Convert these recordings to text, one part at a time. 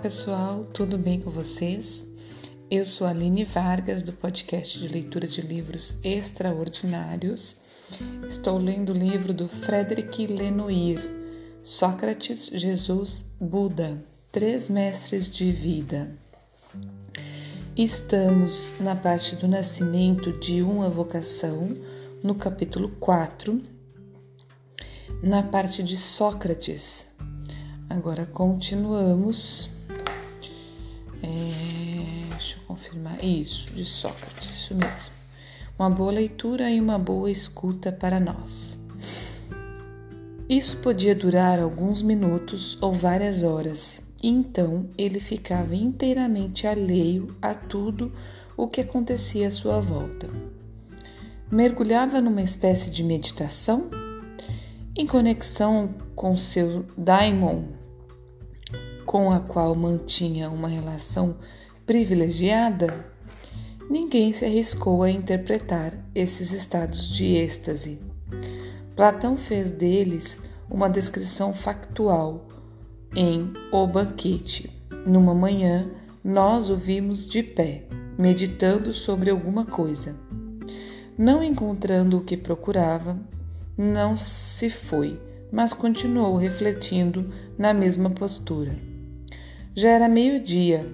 pessoal, tudo bem com vocês? Eu sou Aline Vargas, do podcast de leitura de livros extraordinários. Estou lendo o livro do Frederic Lenoir, Sócrates, Jesus, Buda, Três Mestres de Vida. Estamos na parte do nascimento de uma vocação, no capítulo 4, na parte de Sócrates. Agora continuamos. Isso, de Sócrates, isso mesmo. Uma boa leitura e uma boa escuta para nós. Isso podia durar alguns minutos ou várias horas, e então ele ficava inteiramente alheio a tudo o que acontecia à sua volta. Mergulhava numa espécie de meditação em conexão com seu daimon com a qual mantinha uma relação privilegiada, ninguém se arriscou a interpretar esses estados de êxtase. Platão fez deles uma descrição factual em O Banquete. Numa manhã, nós o vimos de pé, meditando sobre alguma coisa. Não encontrando o que procurava, não se foi, mas continuou refletindo na mesma postura. Já era meio-dia.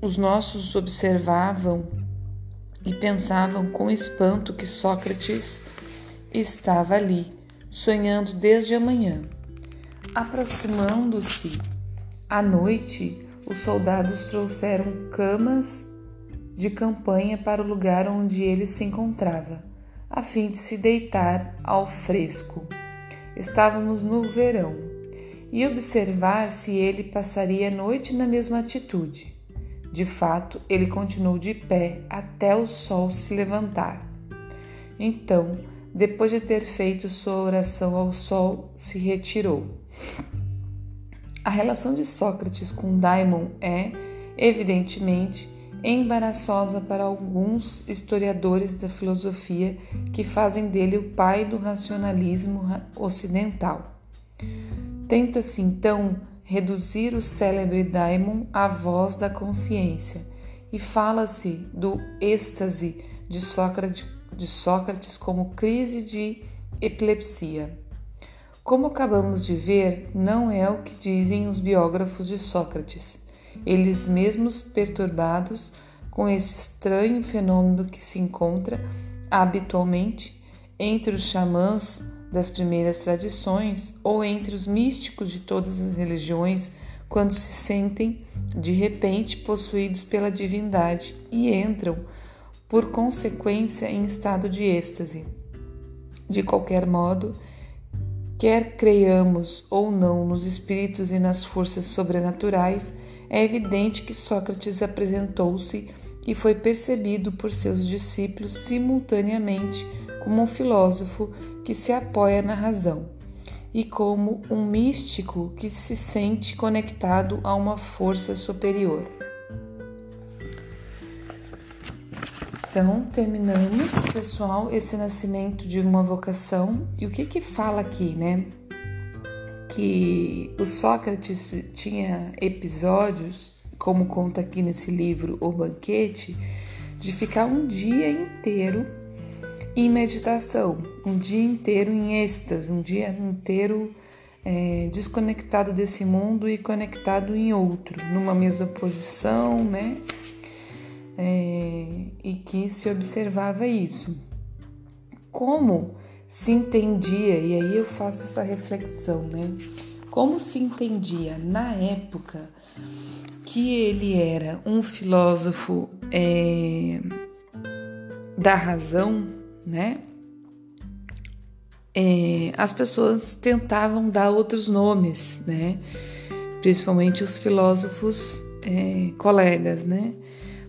Os nossos observavam e pensavam com espanto que Sócrates estava ali, sonhando desde a manhã. Aproximando-se à noite, os soldados trouxeram camas de campanha para o lugar onde ele se encontrava, a fim de se deitar ao fresco. Estávamos no verão e observar se ele passaria a noite na mesma atitude. De fato, ele continuou de pé até o sol se levantar. Então, depois de ter feito sua oração ao sol, se retirou. A relação de Sócrates com Daimon é, evidentemente, embaraçosa para alguns historiadores da filosofia que fazem dele o pai do racionalismo ocidental. Tenta-se então reduzir o célebre daimon à voz da consciência e fala-se do êxtase de Sócrates, de Sócrates como crise de epilepsia. Como acabamos de ver, não é o que dizem os biógrafos de Sócrates. Eles mesmos perturbados com esse estranho fenômeno que se encontra habitualmente entre os xamãs das primeiras tradições ou entre os místicos de todas as religiões quando se sentem de repente possuídos pela divindade e entram, por consequência, em estado de êxtase. De qualquer modo, quer creiamos ou não nos espíritos e nas forças sobrenaturais, é evidente que Sócrates apresentou-se e foi percebido por seus discípulos simultaneamente como um filósofo que se apoia na razão e como um místico que se sente conectado a uma força superior. Então, terminamos, pessoal, esse nascimento de uma vocação. E o que que fala aqui, né? Que o Sócrates tinha episódios, como conta aqui nesse livro O Banquete, de ficar um dia inteiro em meditação, um dia inteiro em êxtase, um dia inteiro é, desconectado desse mundo e conectado em outro, numa mesma posição, né? É, e que se observava isso. Como se entendia, e aí eu faço essa reflexão, né? Como se entendia na época que ele era um filósofo é, da razão, né? É, as pessoas tentavam dar outros nomes, né? Principalmente os filósofos é, colegas, né?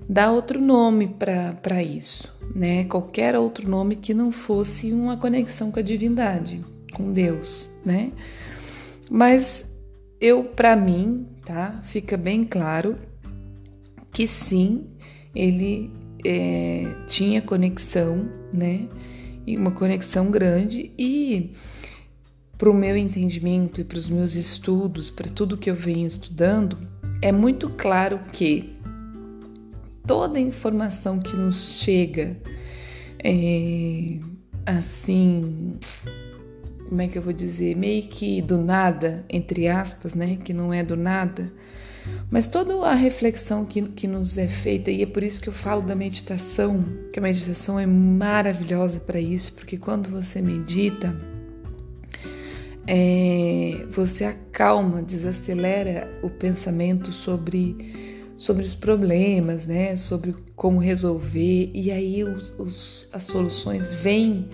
Dar outro nome para isso, né? Qualquer outro nome que não fosse uma conexão com a divindade, com Deus, né? Mas eu, para mim, tá? Fica bem claro que sim, ele é, tinha conexão, né? E uma conexão grande e para o meu entendimento e para os meus estudos, para tudo que eu venho estudando, é muito claro que toda informação que nos chega é, assim, como é que eu vou dizer, meio que do nada, entre aspas, né? Que não é do nada, mas toda a reflexão que, que nos é feita, e é por isso que eu falo da meditação, que a meditação é maravilhosa para isso, porque quando você medita, é, você acalma, desacelera o pensamento sobre, sobre os problemas, né? sobre como resolver, e aí os, os, as soluções vêm,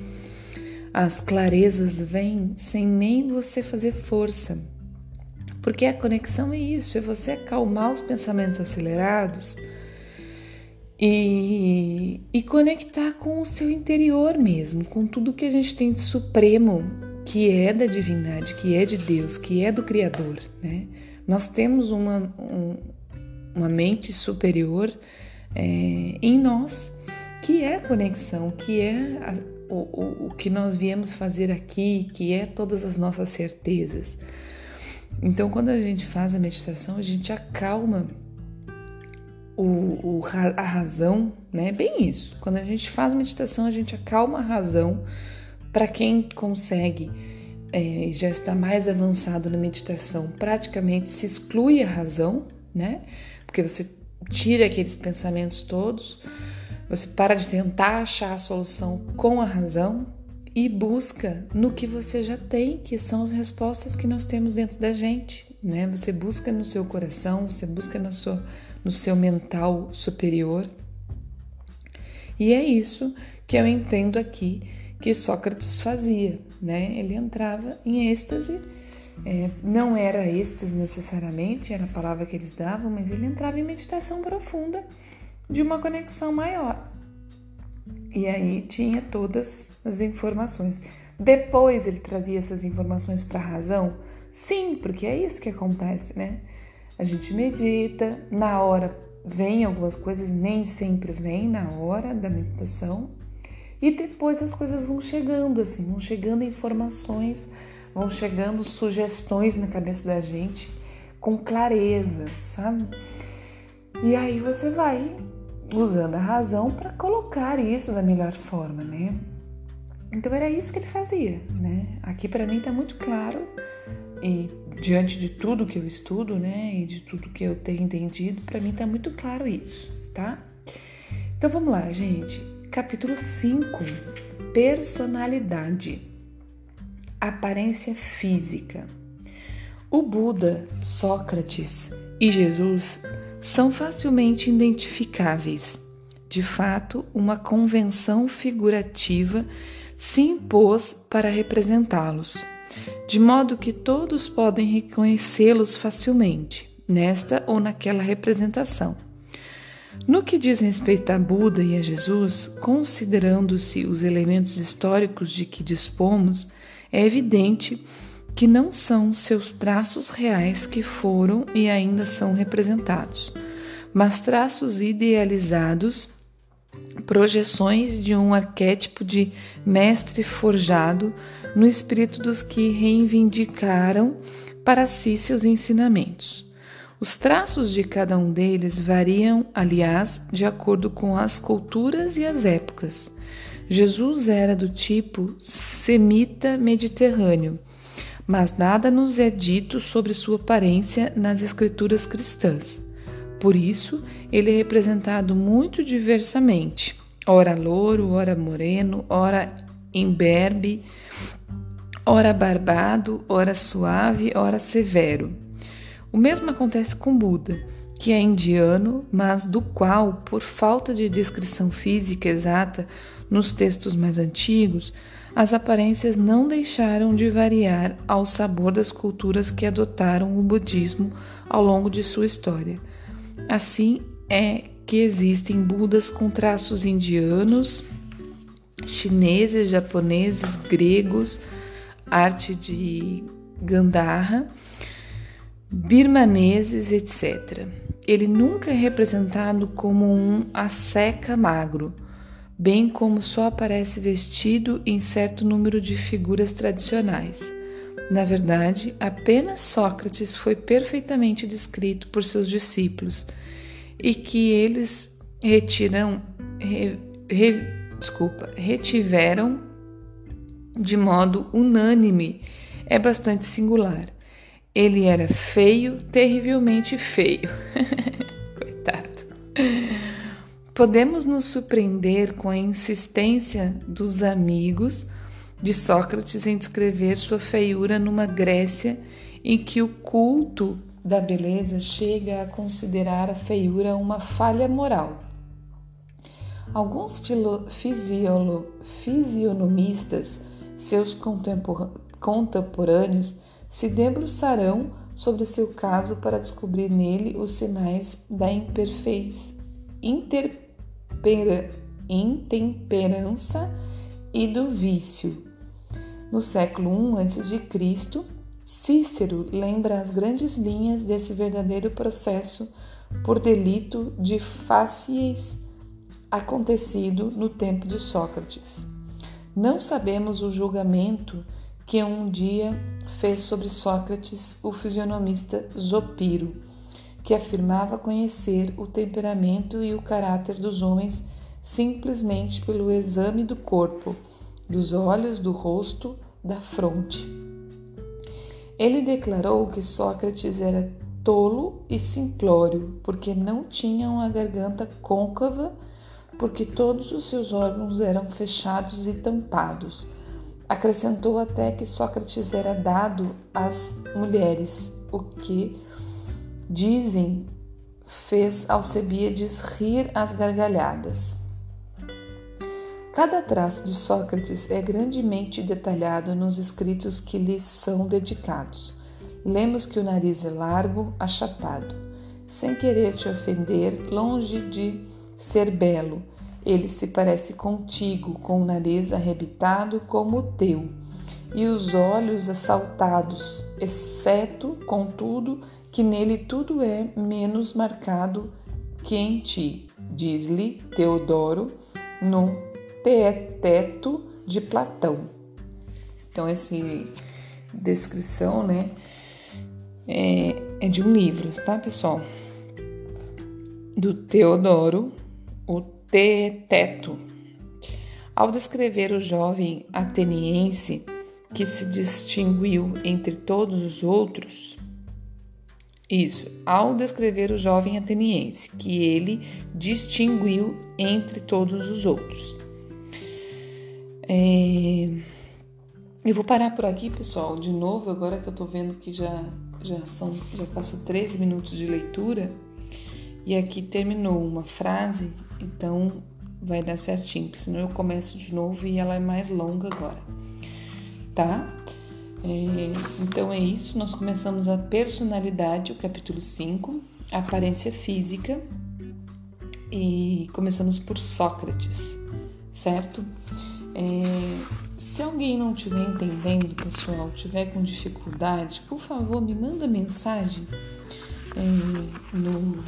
as clarezas vêm sem nem você fazer força. Porque a conexão é isso, é você acalmar os pensamentos acelerados e, e conectar com o seu interior mesmo, com tudo que a gente tem de supremo, que é da divindade, que é de Deus, que é do Criador, né? Nós temos uma, um, uma mente superior é, em nós, que é a conexão, que é a, o, o, o que nós viemos fazer aqui, que é todas as nossas certezas. Então, quando a gente faz a meditação, a gente acalma o, o, a razão, né? Bem isso. Quando a gente faz meditação, a gente acalma a razão. Para quem consegue é, já está mais avançado na meditação, praticamente se exclui a razão, né? Porque você tira aqueles pensamentos todos, você para de tentar achar a solução com a razão, e busca no que você já tem, que são as respostas que nós temos dentro da gente, né? Você busca no seu coração, você busca na sua, no seu mental superior. E é isso que eu entendo aqui que Sócrates fazia, né? Ele entrava em êxtase, é, não era êxtase necessariamente, era a palavra que eles davam, mas ele entrava em meditação profunda de uma conexão maior. E aí tinha todas as informações. Depois ele trazia essas informações para a razão? Sim, porque é isso que acontece, né? A gente medita, na hora vem algumas coisas, nem sempre vem na hora da meditação, e depois as coisas vão chegando assim, vão chegando informações, vão chegando sugestões na cabeça da gente com clareza, sabe? E aí você vai usando a razão para colocar isso da melhor forma, né? Então era isso que ele fazia, né? Aqui para mim está muito claro e diante de tudo que eu estudo, né, e de tudo que eu tenho entendido, para mim está muito claro isso, tá? Então vamos lá, gente. Capítulo 5: Personalidade. Aparência física. O Buda, Sócrates e Jesus são facilmente identificáveis. De fato, uma convenção figurativa se impôs para representá-los, de modo que todos podem reconhecê-los facilmente, nesta ou naquela representação. No que diz respeito a Buda e a Jesus, considerando-se os elementos históricos de que dispomos, é evidente que não são seus traços reais que foram e ainda são representados, mas traços idealizados, projeções de um arquétipo de mestre forjado no espírito dos que reivindicaram para si seus ensinamentos. Os traços de cada um deles variam, aliás, de acordo com as culturas e as épocas. Jesus era do tipo semita mediterrâneo mas nada nos é dito sobre sua aparência nas escrituras cristãs. Por isso, ele é representado muito diversamente, ora louro, ora moreno, ora imberbe, ora barbado, ora suave, ora severo. O mesmo acontece com Buda, que é indiano, mas do qual, por falta de descrição física exata nos textos mais antigos, as aparências não deixaram de variar ao sabor das culturas que adotaram o budismo ao longo de sua história. Assim é que existem Budas com traços indianos, chineses, japoneses, gregos, arte de Gandhara, birmaneses, etc. Ele nunca é representado como um asceca magro bem como só aparece vestido em certo número de figuras tradicionais. Na verdade, apenas Sócrates foi perfeitamente descrito por seus discípulos e que eles retiram, re, re, desculpa, retiveram de modo unânime é bastante singular. Ele era feio, terrivelmente feio. Podemos nos surpreender com a insistência dos amigos de Sócrates em descrever sua feiura numa Grécia em que o culto da beleza chega a considerar a feiura uma falha moral. Alguns fisionomistas, seus contemporâneos, se debruçarão sobre seu caso para descobrir nele os sinais da imperfeição, intemperança e do vício. No século I a.C., Cícero lembra as grandes linhas desse verdadeiro processo por delito de fáceis acontecido no tempo de Sócrates. Não sabemos o julgamento que um dia fez sobre Sócrates o fisionomista Zopiro, que afirmava conhecer o temperamento e o caráter dos homens simplesmente pelo exame do corpo, dos olhos, do rosto, da fronte. Ele declarou que Sócrates era tolo e simplório, porque não tinha uma garganta côncava, porque todos os seus órgãos eram fechados e tampados. Acrescentou até que Sócrates era dado às mulheres, o que, dizem, fez Alcebiades rir às gargalhadas. Cada traço de Sócrates é grandemente detalhado nos escritos que lhe são dedicados. Lemos que o nariz é largo, achatado. Sem querer te ofender, longe de ser belo, ele se parece contigo, com o nariz arrebitado como o teu, e os olhos assaltados, exceto, contudo, que nele tudo é menos marcado que em ti, diz-lhe Teodoro no Teeteto de Platão. Então, essa descrição, né, é, é de um livro, tá, pessoal? Do Teodoro, o Teeteto. Ao descrever o jovem ateniense que se distinguiu entre todos os outros, isso, ao descrever o jovem ateniense, que ele distinguiu entre todos os outros. É... Eu vou parar por aqui, pessoal, de novo, agora que eu tô vendo que já, já são, já passou 13 minutos de leitura e aqui terminou uma frase, então vai dar certinho, porque senão eu começo de novo e ela é mais longa agora, tá? É, então é isso, nós começamos a personalidade, o capítulo 5, a aparência física, e começamos por Sócrates, certo? É, se alguém não estiver entendendo, pessoal, tiver com dificuldade, por favor, me manda mensagem é, no,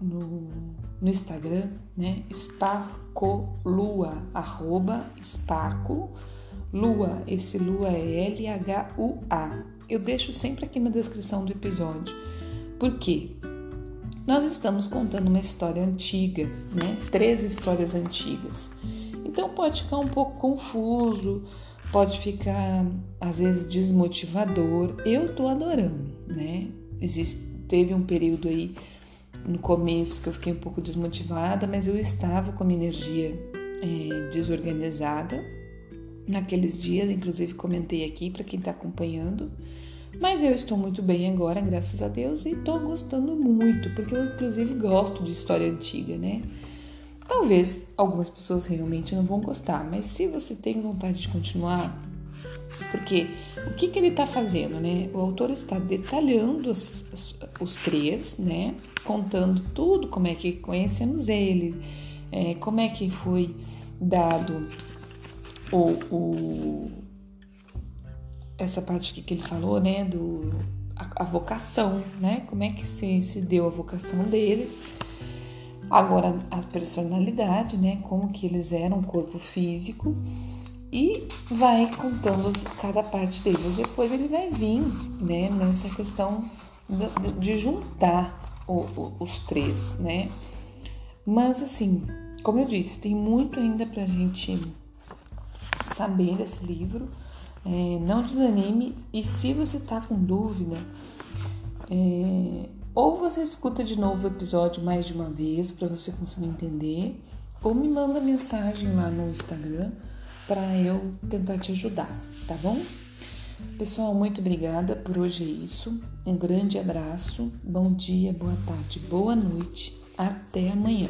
no, no, Instagram, né? Sparcolua, arroba Sparco Lua. Esse Lua é L-H-U-A. Eu deixo sempre aqui na descrição do episódio. Por quê? Nós estamos contando uma história antiga, né? Três histórias antigas. Então pode ficar um pouco confuso, pode ficar às vezes desmotivador. Eu tô adorando, né? Existe, teve um período aí no começo que eu fiquei um pouco desmotivada, mas eu estava com a minha energia é, desorganizada naqueles dias, inclusive comentei aqui para quem está acompanhando. Mas eu estou muito bem agora, graças a Deus, e estou gostando muito, porque eu inclusive gosto de história antiga, né? Talvez algumas pessoas realmente não vão gostar, mas se você tem vontade de continuar, porque o que, que ele está fazendo, né? O autor está detalhando os, os três, né? Contando tudo, como é que conhecemos ele, é, como é que foi dado o, o essa parte que, que ele falou, né? Do a, a, vocação, né? Como é que se, se deu a vocação deles Agora, a personalidade, né? Como que eles eram, corpo físico e vai contando cada parte dele. Depois ele vai vir, né, nessa questão de juntar o, o, os três, né? Mas assim, como eu disse, tem muito ainda pra gente saber desse livro. É, não desanime e se você tá com dúvida, é, ou você escuta de novo o episódio mais de uma vez para você conseguir entender, ou me manda mensagem lá no Instagram para eu tentar te ajudar, tá bom? Pessoal, muito obrigada por hoje é isso. Um grande abraço, bom dia, boa tarde, boa noite, até amanhã.